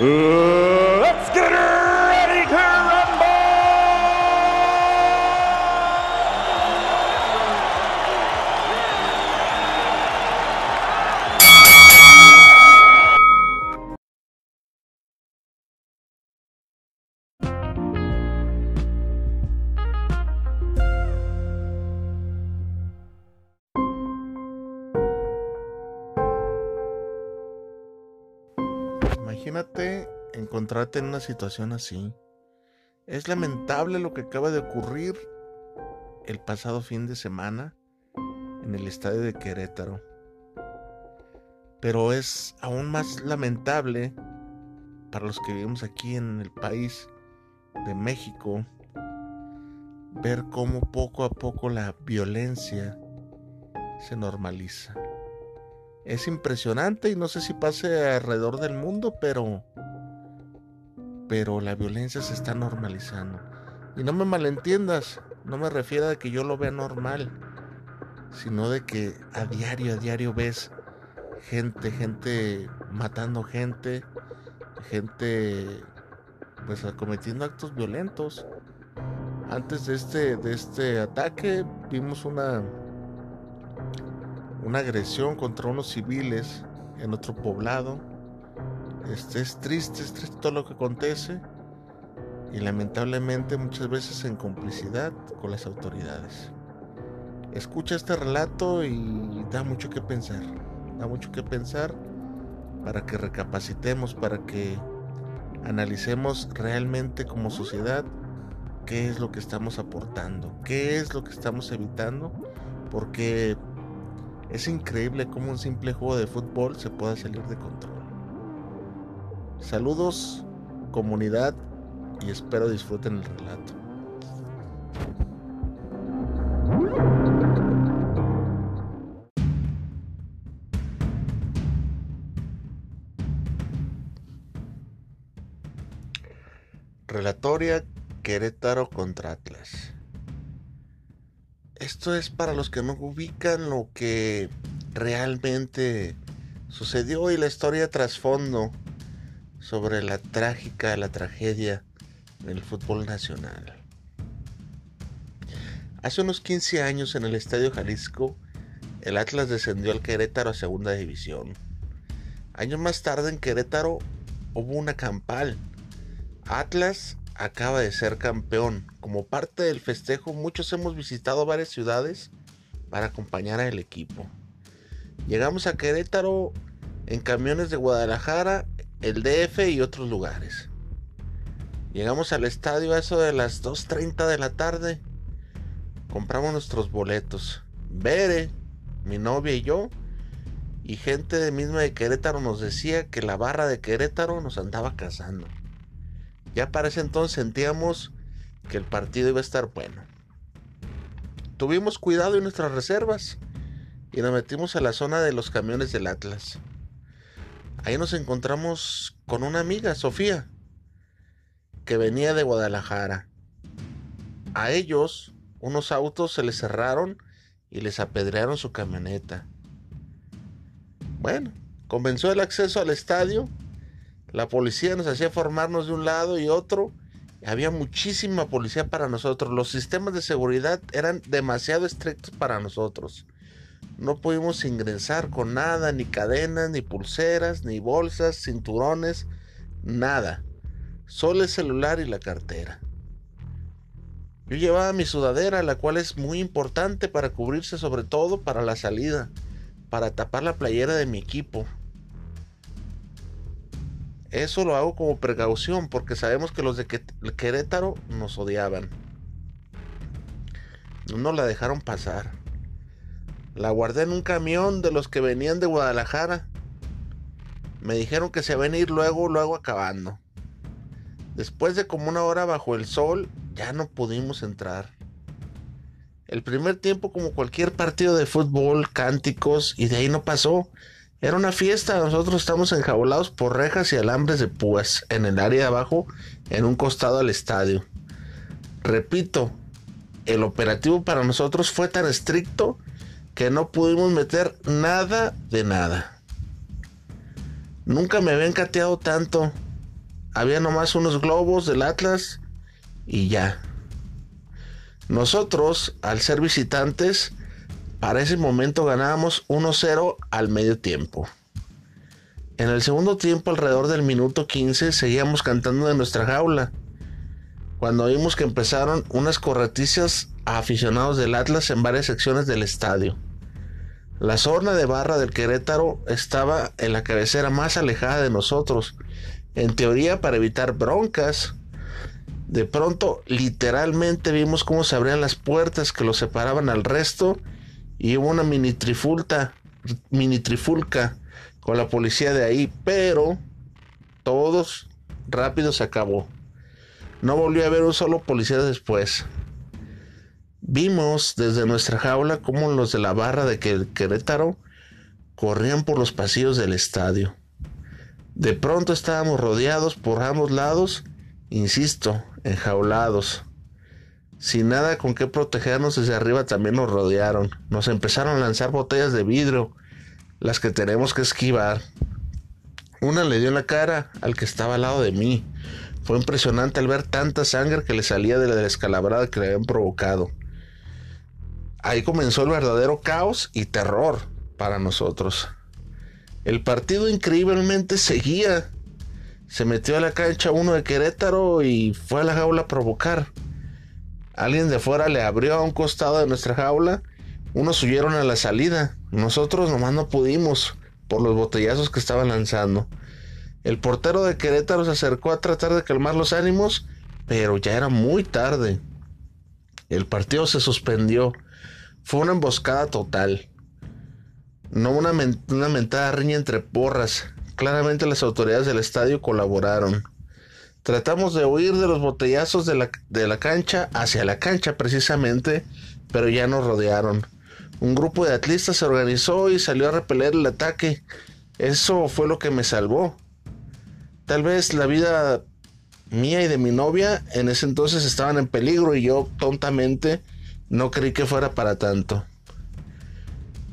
let's get ready to Imagínate encontrarte en una situación así. Es lamentable lo que acaba de ocurrir el pasado fin de semana en el estadio de Querétaro. Pero es aún más lamentable para los que vivimos aquí en el país de México ver cómo poco a poco la violencia se normaliza. Es impresionante y no sé si pase alrededor del mundo, pero pero la violencia se está normalizando. Y no me malentiendas, no me refiero a que yo lo vea normal, sino de que a diario, a diario ves gente, gente matando gente, gente pues cometiendo actos violentos. Antes de este, de este ataque vimos una, una agresión contra unos civiles en otro poblado. Este es triste, es triste todo lo que acontece y lamentablemente muchas veces en complicidad con las autoridades. Escucha este relato y da mucho que pensar, da mucho que pensar para que recapacitemos, para que analicemos realmente como sociedad qué es lo que estamos aportando, qué es lo que estamos evitando, porque es increíble cómo un simple juego de fútbol se pueda salir de control. Saludos, comunidad, y espero disfruten el relato. Relatoria Querétaro contra Atlas. Esto es para los que no ubican lo que realmente sucedió y la historia trasfondo sobre la trágica, la tragedia del fútbol nacional. Hace unos 15 años en el Estadio Jalisco, el Atlas descendió al Querétaro a segunda división. Años más tarde en Querétaro hubo una campal. Atlas acaba de ser campeón. Como parte del festejo, muchos hemos visitado varias ciudades para acompañar al equipo. Llegamos a Querétaro en camiones de Guadalajara, el DF y otros lugares. Llegamos al estadio a eso de las 2.30 de la tarde. Compramos nuestros boletos. Bere, mi novia y yo, y gente de misma de Querétaro nos decía que la barra de Querétaro nos andaba cazando. Ya para ese entonces sentíamos que el partido iba a estar bueno. Tuvimos cuidado en nuestras reservas y nos metimos a la zona de los camiones del Atlas. Ahí nos encontramos con una amiga, Sofía, que venía de Guadalajara. A ellos, unos autos se les cerraron y les apedrearon su camioneta. Bueno, comenzó el acceso al estadio la policía nos hacía formarnos de un lado y otro. Había muchísima policía para nosotros. Los sistemas de seguridad eran demasiado estrictos para nosotros. No pudimos ingresar con nada, ni cadenas, ni pulseras, ni bolsas, cinturones, nada. Solo el celular y la cartera. Yo llevaba mi sudadera, la cual es muy importante para cubrirse sobre todo para la salida, para tapar la playera de mi equipo. Eso lo hago como precaución porque sabemos que los de Querétaro nos odiaban. No nos la dejaron pasar. La guardé en un camión de los que venían de Guadalajara. Me dijeron que se ven a ir luego, luego acabando. Después de como una hora bajo el sol, ya no pudimos entrar. El primer tiempo, como cualquier partido de fútbol, cánticos, y de ahí no pasó. Era una fiesta, nosotros estamos enjaulados por rejas y alambres de púas en el área de abajo, en un costado al estadio. Repito, el operativo para nosotros fue tan estricto que no pudimos meter nada de nada. Nunca me habían cateado tanto. Había nomás unos globos del Atlas y ya. Nosotros, al ser visitantes, para ese momento ganábamos 1-0 al medio tiempo. En el segundo tiempo, alrededor del minuto 15, seguíamos cantando de nuestra jaula. Cuando vimos que empezaron unas correticias a aficionados del Atlas en varias secciones del estadio. La zona de barra del Querétaro estaba en la cabecera más alejada de nosotros, en teoría para evitar broncas. De pronto, literalmente vimos cómo se abrían las puertas que los separaban al resto y hubo una mini trifulta, mini trifulca con la policía de ahí, pero todos rápido se acabó. No volvió a haber un solo policía después. Vimos desde nuestra jaula cómo los de la barra de Querétaro corrían por los pasillos del estadio. De pronto estábamos rodeados por ambos lados, insisto, enjaulados. Sin nada con qué protegernos desde arriba también nos rodearon. Nos empezaron a lanzar botellas de vidrio, las que tenemos que esquivar. Una le dio en la cara al que estaba al lado de mí. Fue impresionante al ver tanta sangre que le salía de la descalabrada que le habían provocado ahí comenzó el verdadero caos y terror para nosotros. El partido increíblemente seguía. Se metió a la cancha uno de Querétaro y fue a la jaula a provocar. Alguien de fuera le abrió a un costado de nuestra jaula. Unos huyeron a la salida. Nosotros nomás no pudimos por los botellazos que estaban lanzando. El portero de Querétaro se acercó a tratar de calmar los ánimos, pero ya era muy tarde. El partido se suspendió fue una emboscada total. No una, mentada riña entre porras. Claramente las autoridades del estadio colaboraron. Tratamos de huir de los botellazos de la, de la cancha hacia la cancha precisamente, pero ya nos rodearon. Un grupo de atlistas se organizó y salió a repeler el ataque. Eso fue lo que me salvó. Tal vez la vida mía y de mi novia en ese entonces estaban en peligro y yo tontamente no creí que fuera para tanto.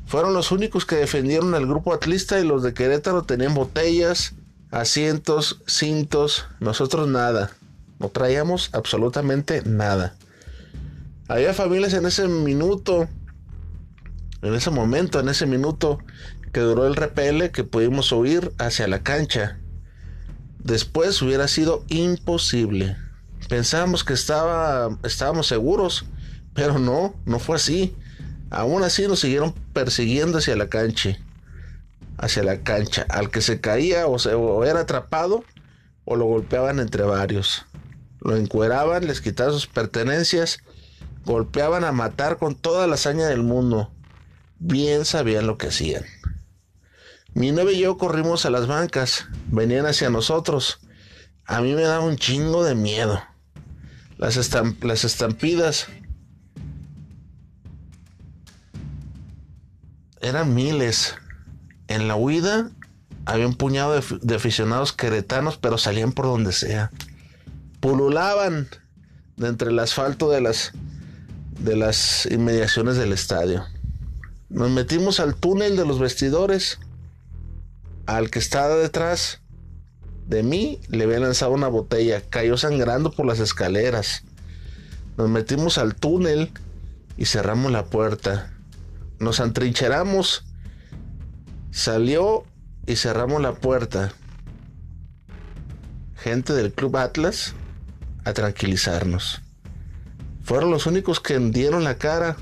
Fueron los únicos que defendieron al grupo atlista y los de Querétaro tenían botellas, asientos, cintos, nosotros nada. No traíamos absolutamente nada. Había familias en ese minuto, en ese momento, en ese minuto que duró el repele, que pudimos huir hacia la cancha. Después hubiera sido imposible. Pensábamos que estaba, estábamos seguros pero no, no fue así. Aún así nos siguieron persiguiendo hacia la cancha. Hacia la cancha. Al que se caía o, se, era atrapado o lo golpeaban entre varios. Lo encueraban, les quitaban sus pertenencias, golpeaban a matar con toda la hazaña del mundo. Bien sabían lo que hacían. Mi novia y yo corrimos a las bancas, venían hacia nosotros. A mí me daba un chingo de miedo. Las, las estampidas eran miles. En la huida había un puñado de, aficionados queretanos, pero salían por donde sea. Pululaban de entre el asfalto de las, de las inmediaciones del estadio. Nos metimos al túnel de los vestidores. Al que estaba detrás de mí le había lanzado una botella. Cayó sangrando por las escaleras. Nos metimos al túnel y cerramos la puerta nos antrincheramos, salió y cerramos la puerta. Gente del Club Atlas a tranquilizarnos. Fueron los únicos que dieron la cara.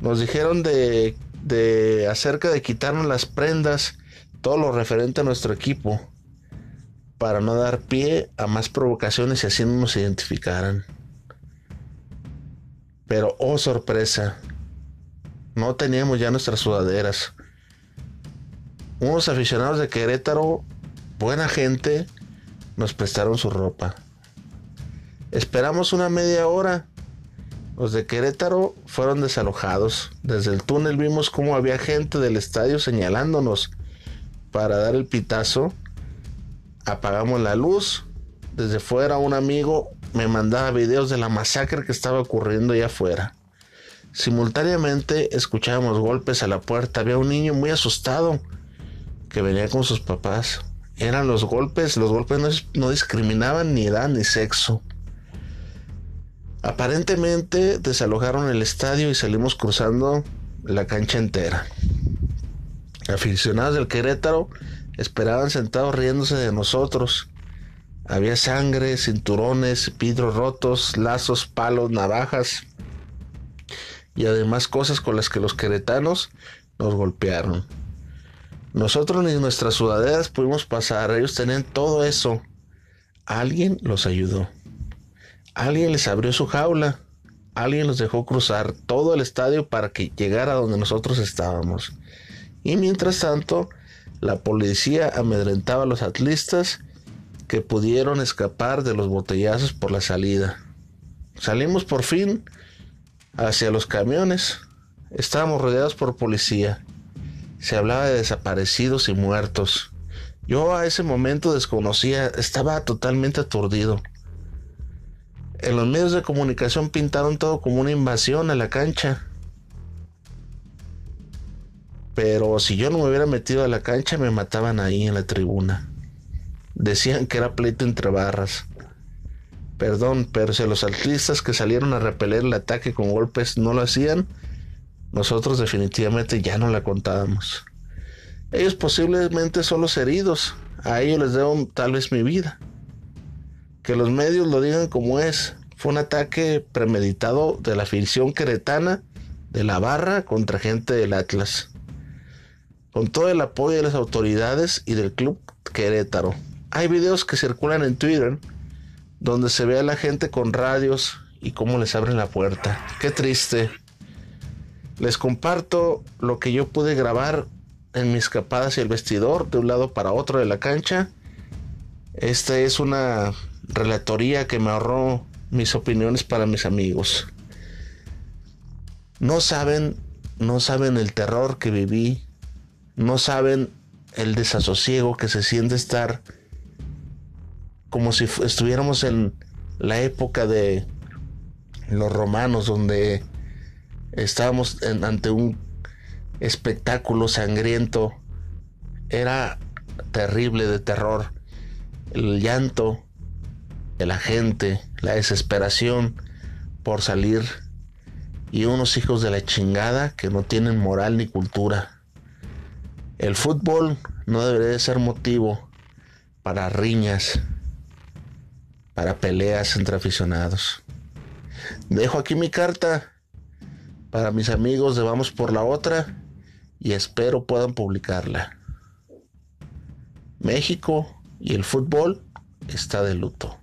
Nos dijeron de, de acerca de quitarnos las prendas, todo lo referente a nuestro equipo, para no dar pie a más provocaciones y así no nos identificaran. Pero, oh sorpresa, no teníamos ya nuestras sudaderas. Unos aficionados de Querétaro, buena gente, nos prestaron su ropa. Esperamos una media hora. Los de Querétaro fueron desalojados. Desde el túnel vimos cómo había gente del estadio señalándonos para dar el pitazo. Apagamos la luz. Desde fuera un amigo me mandaba videos de la masacre que estaba ocurriendo allá afuera. Simultáneamente escuchábamos golpes a la puerta. Había un niño muy asustado que venía con sus papás. Eran los golpes, los golpes no, discriminaban ni edad ni sexo. Aparentemente desalojaron el estadio y salimos cruzando la cancha entera. Aficionados del Querétaro esperaban sentados riéndose de nosotros. Había sangre, cinturones, vidrios rotos, lazos, palos, navajas y además cosas con las que los queretanos nos golpearon. Nosotros ni nuestras sudaderas pudimos pasar, ellos tenían todo eso. Alguien los ayudó. Alguien les abrió su jaula. Alguien los dejó cruzar todo el estadio para que llegara donde nosotros estábamos. Y mientras tanto, la policía amedrentaba a los atlistas que pudieron escapar de los botellazos por la salida. Salimos por fin hacia los camiones. Estábamos rodeados por policía. Se hablaba de desaparecidos y muertos. Yo a ese momento desconocía, estaba totalmente aturdido. En los medios de comunicación pintaron todo como una invasión a la cancha. Pero si yo no me hubiera metido a la cancha me mataban ahí en la tribuna. Decían que era pleito entre barras. Perdón, pero si los atlistas que salieron a repeler el ataque con golpes no lo hacían, nosotros definitivamente ya no la contábamos. Ellos posiblemente son los heridos, a ellos les debo tal vez mi vida. Que los medios lo digan como es, fue un ataque premeditado de la ficción queretana de la barra contra gente del Atlas. Con todo el apoyo de las autoridades y del club Querétaro. Hay videos que circulan en Twitter donde se ve a la gente con radios y cómo les abren la puerta. Qué triste. Les comparto lo que yo pude grabar en mis escapadas y el vestidor de un lado para otro de la cancha. Esta es una relatoría que me ahorró mis opiniones para mis amigos. No saben, no saben el terror que viví, no saben el desasosiego que se siente estar como si estuviéramos en la época de los romanos, donde estábamos ante un espectáculo sangriento. Era terrible de terror. El llanto de la gente, la desesperación por salir y unos hijos de la chingada que no tienen moral ni cultura. El fútbol no debería ser motivo para riñas, para peleas entre aficionados. Dejo aquí mi carta para mis amigos de Vamos por la Otra y espero puedan publicarla. México y el fútbol está de luto.